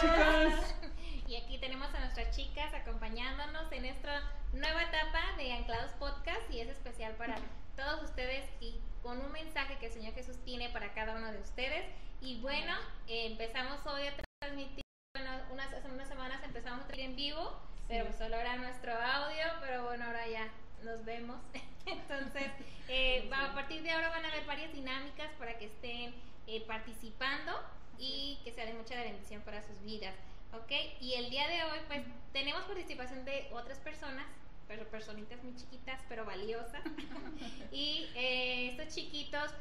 chicas acompañándonos en esta nueva etapa de Anclados Podcast y es especial para todos ustedes y con un mensaje que el Señor Jesús tiene para cada uno de ustedes. Y bueno, eh, empezamos hoy a transmitir, bueno, unas, hace unas semanas empezamos a ir en vivo, pero solo era nuestro audio, pero bueno, ahora ya nos vemos. Entonces, eh, a partir de ahora van a haber varias dinámicas para que estén eh, participando y que sea de mucha bendición para sus vidas. ¿Ok? Y el día de hoy, pues tenemos participación de otras personas, pero personitas muy chiquitas, pero valiosas. y eh, estos chiquitos,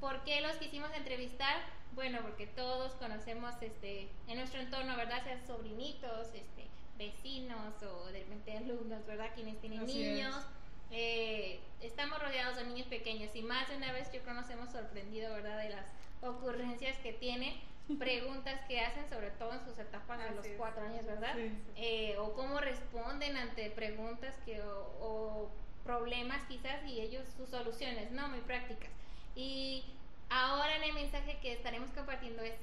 ¿por qué los quisimos entrevistar? Bueno, porque todos conocemos este en nuestro entorno, ¿verdad? Sean sobrinitos, este vecinos o de repente alumnos, ¿verdad? Quienes tienen niños. Eh, estamos rodeados de niños pequeños y más de una vez yo creo nos hemos sorprendido, ¿verdad? De las ocurrencias que tiene, preguntas que hacen, sobre todo en sus etapas de los cuatro años, ¿verdad? Eh, o cómo responden ante preguntas que, o, problemas quizás y ellos sus soluciones, ¿no? Muy prácticas. Y ahora en el mensaje que estaremos compartiendo es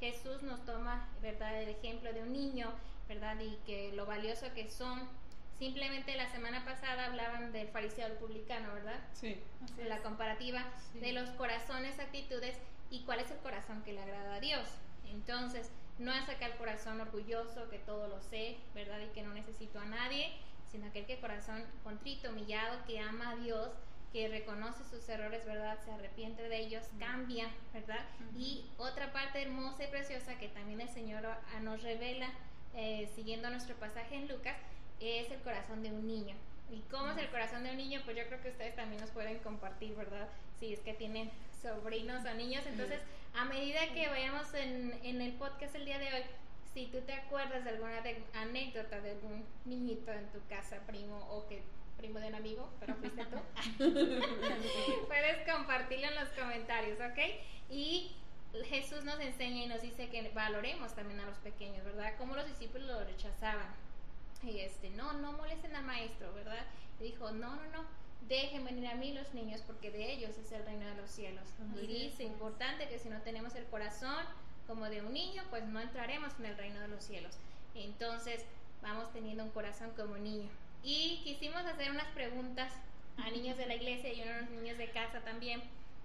Jesús nos toma, ¿verdad? El ejemplo de un niño, ¿verdad? Y que lo valioso que son Simplemente la semana pasada hablaban del fariseo al publicano, ¿verdad? Sí. De la comparativa de los corazones, actitudes y cuál es el corazón que le agrada a Dios. Entonces, no es aquel corazón orgulloso que todo lo sé, ¿verdad? Y que no necesito a nadie, sino aquel que corazón contrito, humillado, que ama a Dios, que reconoce sus errores, ¿verdad? Se arrepiente de ellos, cambia, ¿verdad? Y otra parte hermosa y preciosa que también el Señor nos revela, eh, siguiendo nuestro pasaje en Lucas, es el corazón de un niño. ¿Y cómo es el corazón de un niño? Pues yo creo que ustedes también nos pueden compartir, ¿verdad? Si es que tienen sobrinos o niños. Entonces, a medida que vayamos en, en el podcast el día de hoy, si tú te acuerdas de alguna anécdota de algún niñito en tu casa, primo, o que primo de un amigo, pero fuiste tú, puedes compartirlo en los comentarios, ¿ok? Y Jesús nos enseña y nos dice que valoremos también a los pequeños, ¿verdad? Como los discípulos lo rechazaban y este, no, no molesten al maestro, ¿verdad? Y dijo, no, no, no, dejen venir a mí los niños porque de ellos es el reino de los cielos. y dice, importante que si no tenemos el corazón como de un niño, pues no entraremos en el reino de los cielos. Entonces, vamos teniendo un corazón como niño. Y quisimos hacer unas preguntas a niños de la iglesia y a unos niños de casa también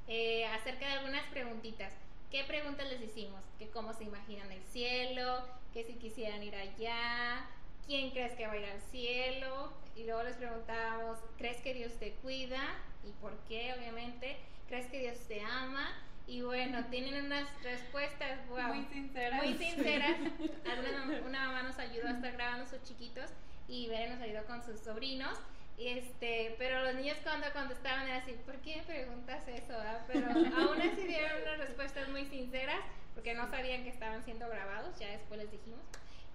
eh, acerca de algunas preguntitas. ¿Qué preguntas les hicimos? Que cómo se imaginan el cielo, que si quisieran ir allá, ¿quién crees que va a ir al cielo? Y luego les preguntábamos, ¿crees que Dios te cuida? ¿Y por qué, obviamente? ¿Crees que Dios te ama? Y bueno, tienen unas respuestas muy sinceras. Muy sinceras. una, mamá nos ayudó a estar grabando sus chiquitos y Bere nos ayudó con sus sobrinos. Este, pero los niños cuando contestaban era así, ¿por qué preguntas eso? Ah? Pero aún así dieron unas respuestas muy sinceras porque no sabían que estaban siendo grabados, ya después les dijimos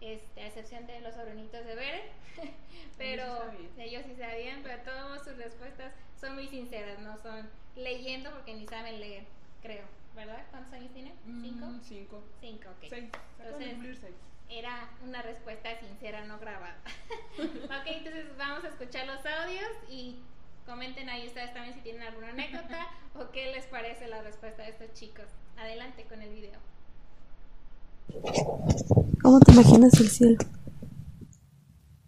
este, a excepción de los sobrinitos de Bere, pero ellos sí sabían, pero todas sus respuestas son muy sinceras, no son leyendo porque ni saben leer, creo, ¿verdad? ¿Cuántos años tienen? Mm, ¿Cinco? cinco. Cinco, ok. Seis. Entonces, era una respuesta sincera, no grabada. ok, entonces vamos a escuchar los audios y comenten ahí ustedes también si tienen alguna anécdota o qué les parece la respuesta de estos chicos. Adelante con el video. ¿Cómo te imaginas el cielo?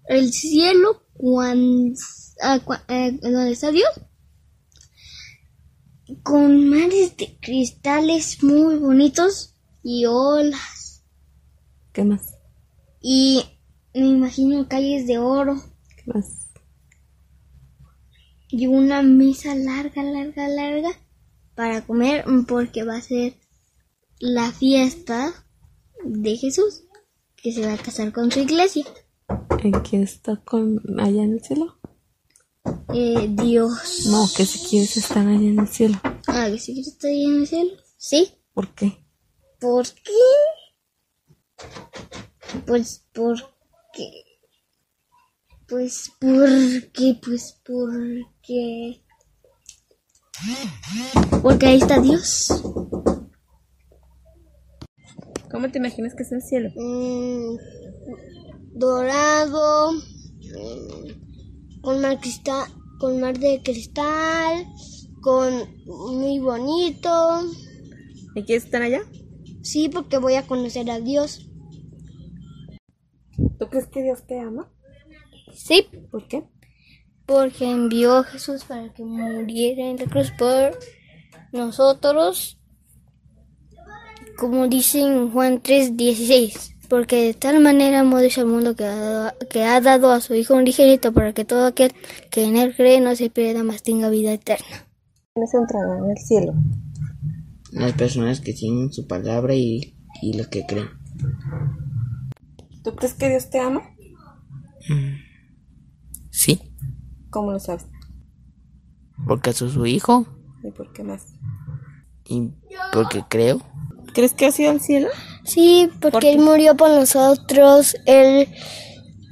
El cielo cuando, ah, eh, ¿dónde está Dios? Con mares de cristales muy bonitos y olas. ¿Qué más? Y me imagino calles de oro. ¿Qué más? Y una mesa larga, larga, larga para comer porque va a ser la fiesta de Jesús, que se va a casar con su iglesia. ¿En quién está con allá en el cielo? Eh, Dios. No, que si quieres estar allá en el cielo. Ah, que si quieres estar allá en el cielo. Sí. ¿Por qué? ¿Por qué? Pues porque. Pues porque, pues porque. Porque ahí está Dios. ¿Cómo te imaginas que es el cielo? Mm, dorado, mm, con mar, cristal, con mar de cristal, con muy bonito. ¿Y quieres estar allá? Sí, porque voy a conocer a Dios. ¿Tú crees que Dios te ama? Sí, ¿Por qué? porque envió a Jesús para que muriera en la cruz por nosotros, como dice en Juan 3:16. Porque de tal manera amó Dios al mundo que ha, dado, que ha dado a su Hijo unigénito para que todo aquel que en él cree no se pierda, mas tenga vida eterna. ¿Quiénes entrarán en el cielo? Las personas que tienen su palabra y, y los que creen. ¿Tú crees que Dios te ama? Sí, ¿Cómo lo sabes? porque soy su hijo ¿Y por qué más? y porque creo. ¿Crees que has ido al cielo? Sí, porque Él murió por nosotros, Él,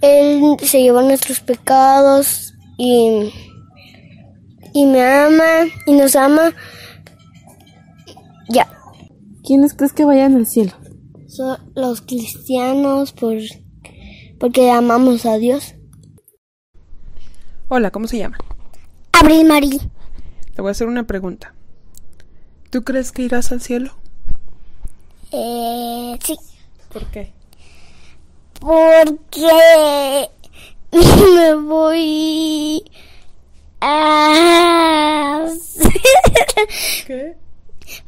él se llevó nuestros pecados y, y me ama y nos ama. Ya, ¿Quiénes crees que vayan al cielo? son los cristianos por, porque amamos a Dios. Hola, ¿cómo se llama? Abril Marí. Te voy a hacer una pregunta. ¿Tú crees que irás al cielo? Eh, sí, ¿Por qué? porque me voy a... ¿Qué?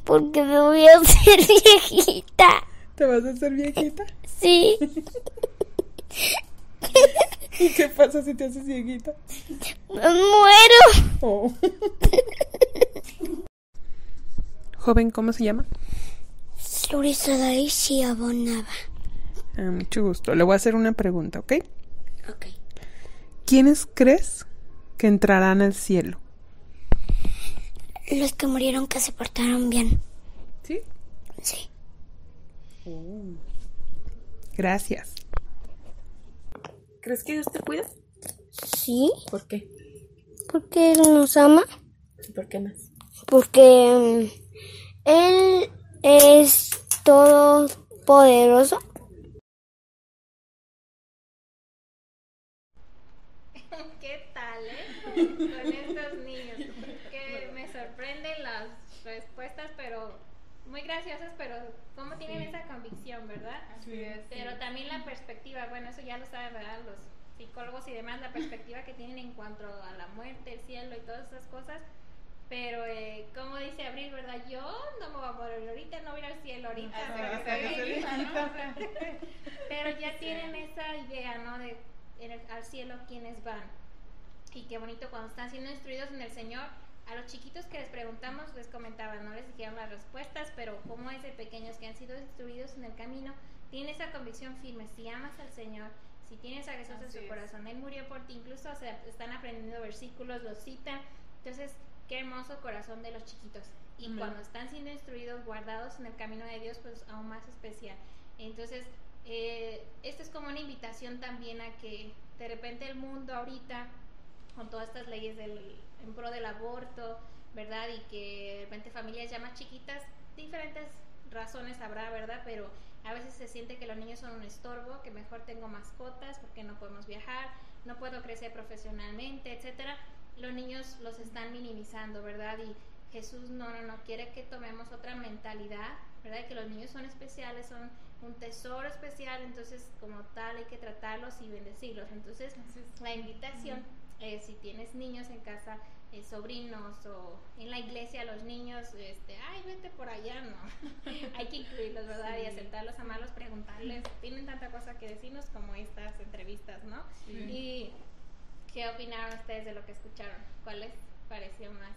porque me voy a hacer viejita. ¿Te vas a hacer viejita? Sí, ¿Y qué pasa si te haces viejita? me muero. Oh. Joven, ¿cómo se llama? Florisa Daisy Abonaba. Ah, mucho gusto. Le voy a hacer una pregunta, ¿ok? Ok. ¿Quiénes crees que entrarán al cielo? Los que murieron que se portaron bien. ¿Sí? Sí. Gracias. ¿Crees que Dios te cuida? Sí, ¿Por qué? porque Él nos ama. ¿Y por qué más? Porque mm, Él es todopoderoso. ¿Qué tal, eh? Con estos niños. Que me sorprenden las respuestas, pero muy graciosas, pero cómo tienen esa convicción, ¿verdad? Así es. Pero también la perspectiva, bueno, eso ya lo saben, ¿verdad? Los psicólogos y demás, la perspectiva que tienen en cuanto a la muerte, el cielo y todas esas cosas. Pero, eh, como dice Abril, ¿verdad? Yo no me voy a morir ahorita, no voy a ir al cielo ahorita. Pero que estoy se viva, ¿no? O sea, Pero ya tienen esa idea, ¿no? De en el- al cielo quienes van. Y qué bonito cuando están siendo instruidos en el Señor. A los chiquitos que les preguntamos, les comentaba, no les dijeron las respuestas, pero como es de pequeños que han sido instruidos en el camino, tienen esa convicción firme. Si amas al Señor, si tienes a Jesús en su corazón, Él murió por ti, incluso o sea, están aprendiendo versículos, los citan. Entonces, qué hermoso corazón de los chiquitos. Y cuando están siendo instruidos, guardados en el camino de Dios, pues aún más especial. Entonces, eh, esto es como una invitación también a que de repente el mundo ahorita, con todas estas leyes del, en pro del aborto, ¿verdad? Y que de repente familias ya más chiquitas, diferentes razones habrá, ¿verdad? Pero a veces se siente que los niños son un estorbo, que mejor tengo mascotas porque no podemos viajar, no puedo crecer profesionalmente, etcétera. Los niños los están minimizando, ¿verdad? Y Jesús no, no, no quiere que tomemos otra mentalidad, ¿verdad? Que los niños son especiales, son un tesoro especial, entonces como tal hay que tratarlos y bendecirlos. Entonces, la invitación, eh, si tienes niños en casa, eh, sobrinos o en la iglesia, los niños, este, ay, vete por allá, no. hay que incluirlos, ¿verdad? Y aceptarlos, amarlos, preguntarles. Tienen tanta cosa que decirnos como estas entrevistas, ¿no? Y ¿qué opinaron ustedes de lo que escucharon? ¿Cuál les pareció más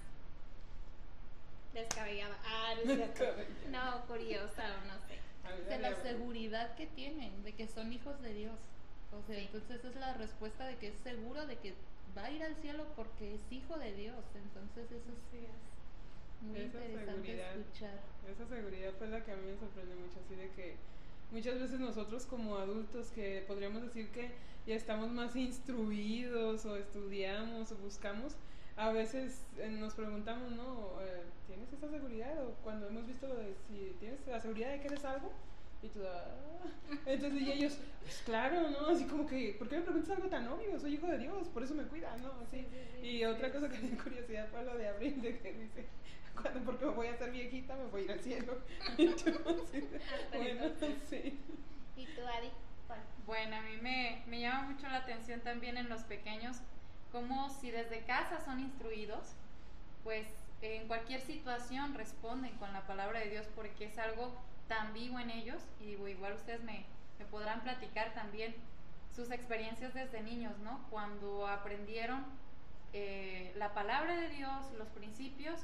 descabellada? Ah, no, no curiosa o no sé. de la seguridad que tienen, de que son hijos de Dios. O sea, entonces es la respuesta de que es seguro de que va a ir al cielo porque es hijo de Dios. Entonces eso es muy Esa interesante seguridad. escuchar. Esa seguridad fue la que a mí me sorprende mucho, así de que muchas veces nosotros como adultos que podríamos decir que ya estamos más instruidos o estudiamos o buscamos, a veces eh, nos preguntamos, ¿no? Eh, ¿Tienes esa seguridad? O cuando hemos visto lo de si tienes la seguridad de que eres algo, y tú, "Ah". entonces y ellos, pues claro, ¿no? Así como que, ¿por qué me preguntas algo tan obvio? Soy hijo de Dios, por eso me cuida, ¿no? Así. Y otra cosa que me dio curiosidad fue lo de Abril, de que dice, cuando, porque me voy a hacer viejita, me voy a ir al cielo. Y así de, bueno, sí. ¿Y tú, Adi? Bueno, a mí me, me llama mucho la atención también en los pequeños, como si desde casa son instruidos, pues en cualquier situación responden con la palabra de Dios porque es algo tan vivo en ellos y digo, igual ustedes me, me podrán platicar también sus experiencias desde niños, ¿no? Cuando aprendieron eh, la palabra de Dios, los principios,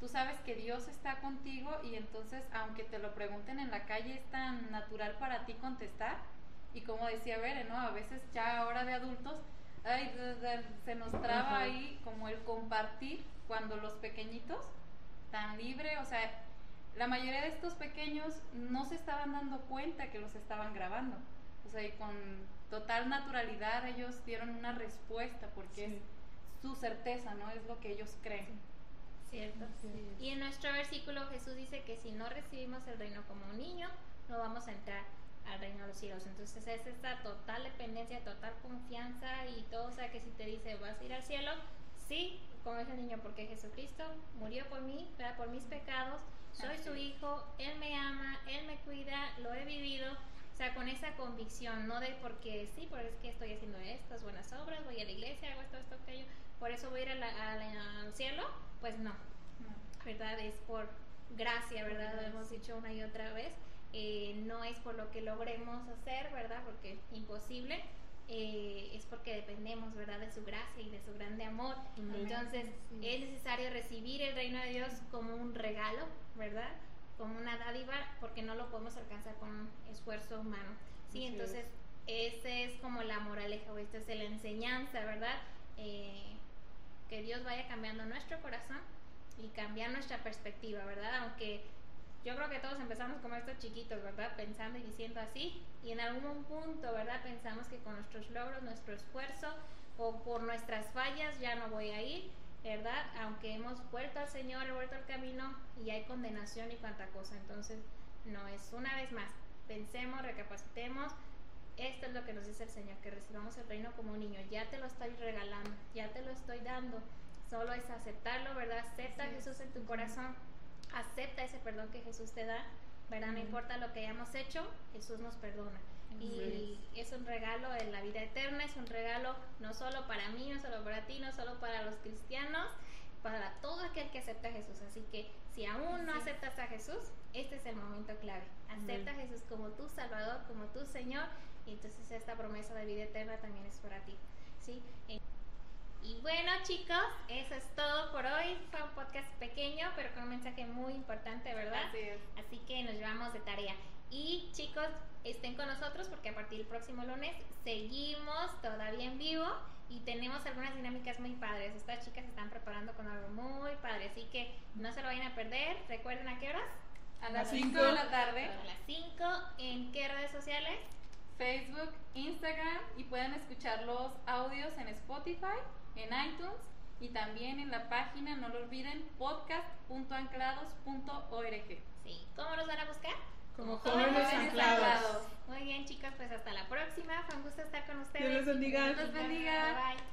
tú sabes que Dios está contigo y entonces aunque te lo pregunten en la calle es tan natural para ti contestar y como decía Bere, ¿no? A veces ya ahora de adultos ay, de- de- se nos traba Ajá. ahí como el compartir cuando los pequeñitos tan libre, o sea, la mayoría de estos pequeños no se estaban dando cuenta que los estaban grabando. O sea, y con total naturalidad ellos dieron una respuesta porque Sí. es su certeza, ¿no? Es lo que ellos creen. ¿Cierto? Y en nuestro versículo Jesús dice que si no recibimos el reino como un niño, no vamos a entrar al reino de los cielos. Entonces es esta total dependencia, total confianza y todo. O sea que si te dice vas a ir al cielo, sí, como ese niño, porque Jesucristo murió por mí, ¿verdad? por mis pecados. Soy Así su es. hijo, Él me ama, Él me cuida, lo he vivido. O sea, con esa convicción, no de porque sí, porque es que estoy haciendo estas buenas obras, voy a la iglesia, hago esto, esto, aquello, por eso voy a ir a la- a la- al cielo. Pues no, ¿verdad? Es por gracia, ¿verdad? Lo hemos dicho una y otra vez. Eh, no es por lo que logremos hacer, ¿verdad? Porque imposible. Eh, es porque dependemos, ¿verdad? De su gracia y de su grande amor. Amén. Entonces, es necesario recibir el reino de Dios como un regalo, ¿verdad? Como una dádiva, porque no lo podemos alcanzar con un esfuerzo humano. Sí, entonces, esa es como la moraleja, o esta es la enseñanza, ¿verdad? Eh, que Dios vaya cambiando nuestro corazón y cambiar nuestra perspectiva, ¿verdad? Aunque yo creo que todos empezamos como estos chiquitos, ¿verdad? Pensando y diciendo así, y en algún punto, ¿verdad? Pensamos que con nuestros logros, nuestro esfuerzo o por nuestras fallas ya no voy a ir, ¿verdad? Aunque hemos vuelto al Señor, he vuelto al camino y hay condenación y cuanta cosa. Entonces, no es una vez más, pensemos, recapacitemos. Esto es lo que nos dice el Señor, que recibamos el reino como un niño. Ya te lo estoy regalando, ya te lo estoy dando. Solo es aceptarlo, ¿verdad? Acepta a Jesús en tu corazón. Acepta ese perdón que Jesús te da, ¿verdad? No importa lo que hayamos hecho, Jesús nos perdona. Y es un regalo en la vida eterna, es un regalo no solo para mí, no solo para ti, no solo para los cristianos, para todo aquel que acepta a Jesús. Así que si aún no aceptas a Jesús, este es el momento clave. Acepta a Jesús como tu Salvador, como tu Señor, y entonces esta promesa de vida eterna también es para ti. ¿sí? Y bueno chicos, eso es todo por hoy. Fue un podcast pequeño, pero con un mensaje muy importante, ¿verdad? Así es. Así que nos llevamos de tarea. Y chicos, estén con nosotros porque a partir del próximo lunes seguimos todavía en vivo y tenemos algunas dinámicas muy padres. Estas chicas se están preparando con algo muy padre, así que no se lo vayan a perder. Recuerden a qué horas? A las cinco. 5 de la tarde. A las 5. ¿En qué redes sociales? Facebook, Instagram y pueden escuchar los audios en Spotify, en iTunes y también en la página, no lo olviden, podcast.anclados.org. Sí. ¿Cómo los van a buscar? Como Jóvenes jóvenes Anclados. anclados. Muy bien chicos, pues hasta la próxima. Fue un gusto estar con ustedes. Dios los bendiga. Dios los bendiga. Bye.